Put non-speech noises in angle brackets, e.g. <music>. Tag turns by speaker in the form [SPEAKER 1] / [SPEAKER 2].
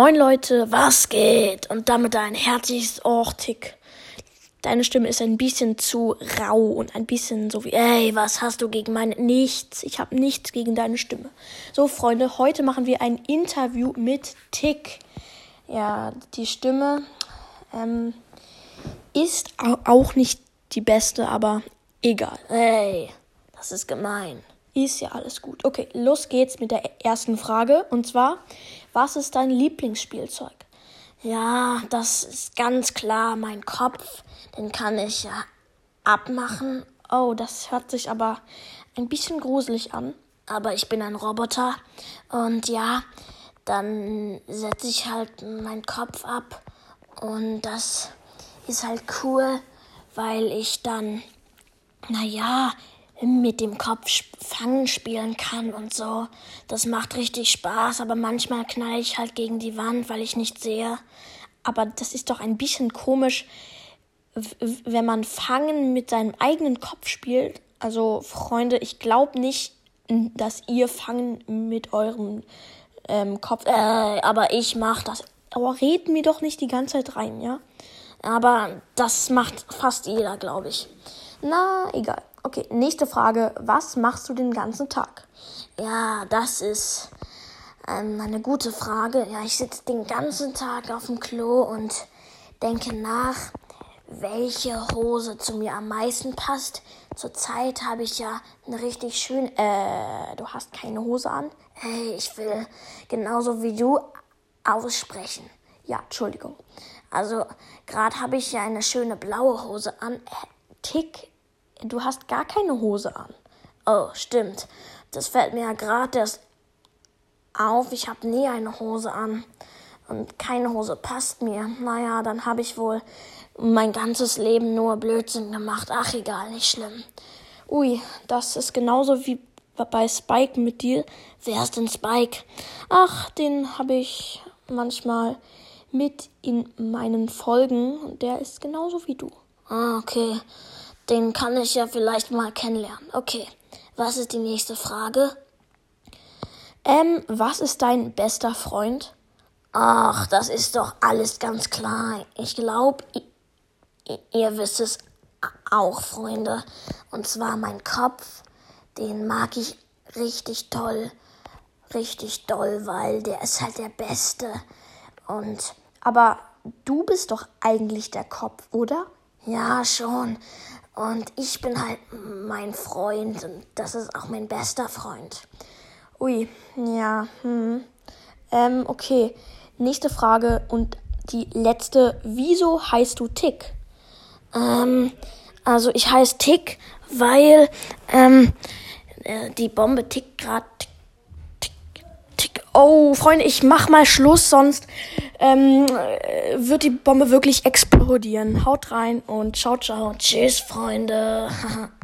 [SPEAKER 1] Moin Leute, was geht? Und damit ein herzliches Ortig. Deine Stimme ist ein bisschen zu rau und ein bisschen so wie, ey, was hast du gegen meine? Nichts. Ich habe nichts gegen deine Stimme. So, Freunde, heute machen wir ein Interview mit Tick. Ja, die Stimme ähm, ist auch nicht die beste, aber egal. Ey, das ist gemein. Ist ja alles gut. Okay, los geht's mit der ersten Frage. Und zwar, was ist dein Lieblingsspielzeug? Ja, das ist ganz klar mein Kopf. Den kann ich ja abmachen. Oh, das hört sich aber ein bisschen gruselig an. Aber ich bin ein Roboter. Und ja, dann setze ich halt meinen Kopf ab. Und das ist halt cool, weil ich dann, naja, mit dem Kopf fangen spielen kann und so. Das macht richtig Spaß, aber manchmal knall ich halt gegen die Wand, weil ich nicht sehe. Aber das ist doch ein bisschen komisch, wenn man Fangen mit seinem eigenen Kopf spielt. Also Freunde, ich glaube nicht, dass ihr Fangen mit eurem ähm, Kopf. Äh, aber ich mach das. Aber red mir doch nicht die ganze Zeit rein, ja? Aber das macht fast jeder, glaube ich. Na, egal. Okay, nächste Frage. Was machst du den ganzen Tag? Ja, das ist ähm, eine gute Frage. Ja, ich sitze den ganzen Tag auf dem Klo und denke nach, welche Hose zu mir am meisten passt. Zurzeit habe ich ja eine richtig schön. Äh, du hast keine Hose an? Hey, ich will genauso wie du aussprechen. Ja, Entschuldigung. Also, gerade habe ich ja eine schöne blaue Hose an. Äh, Tick du hast gar keine Hose an. Oh, stimmt. Das fällt mir ja gerade erst auf. Ich habe nie eine Hose an. Und keine Hose passt mir. Naja, dann habe ich wohl mein ganzes Leben nur Blödsinn gemacht. Ach, egal, nicht schlimm. Ui, das ist genauso wie bei Spike mit dir. Wer ist denn Spike? Ach, den habe ich manchmal mit in meinen Folgen. Der ist genauso wie du. Ah, okay. Den kann ich ja vielleicht mal kennenlernen. Okay, was ist die nächste Frage? Ähm, was ist dein bester Freund? Ach, das ist doch alles ganz klar. Ich glaube, ihr wisst es auch, Freunde. Und zwar mein Kopf, den mag ich richtig toll. Richtig doll, weil der ist halt der Beste. Und. Aber du bist doch eigentlich der Kopf, oder? Ja, schon. Und ich bin halt mein Freund und das ist auch mein bester Freund. Ui, ja, hm. Ähm, okay. Nächste Frage und die letzte. Wieso heißt du Tick? Ähm, also ich heiße Tick, weil ähm, äh, die Bombe tickt gerade. Oh, Freunde, ich mach mal Schluss, sonst ähm, wird die Bombe wirklich explodieren. Haut rein und ciao, ciao. Tschüss, Freunde. <laughs>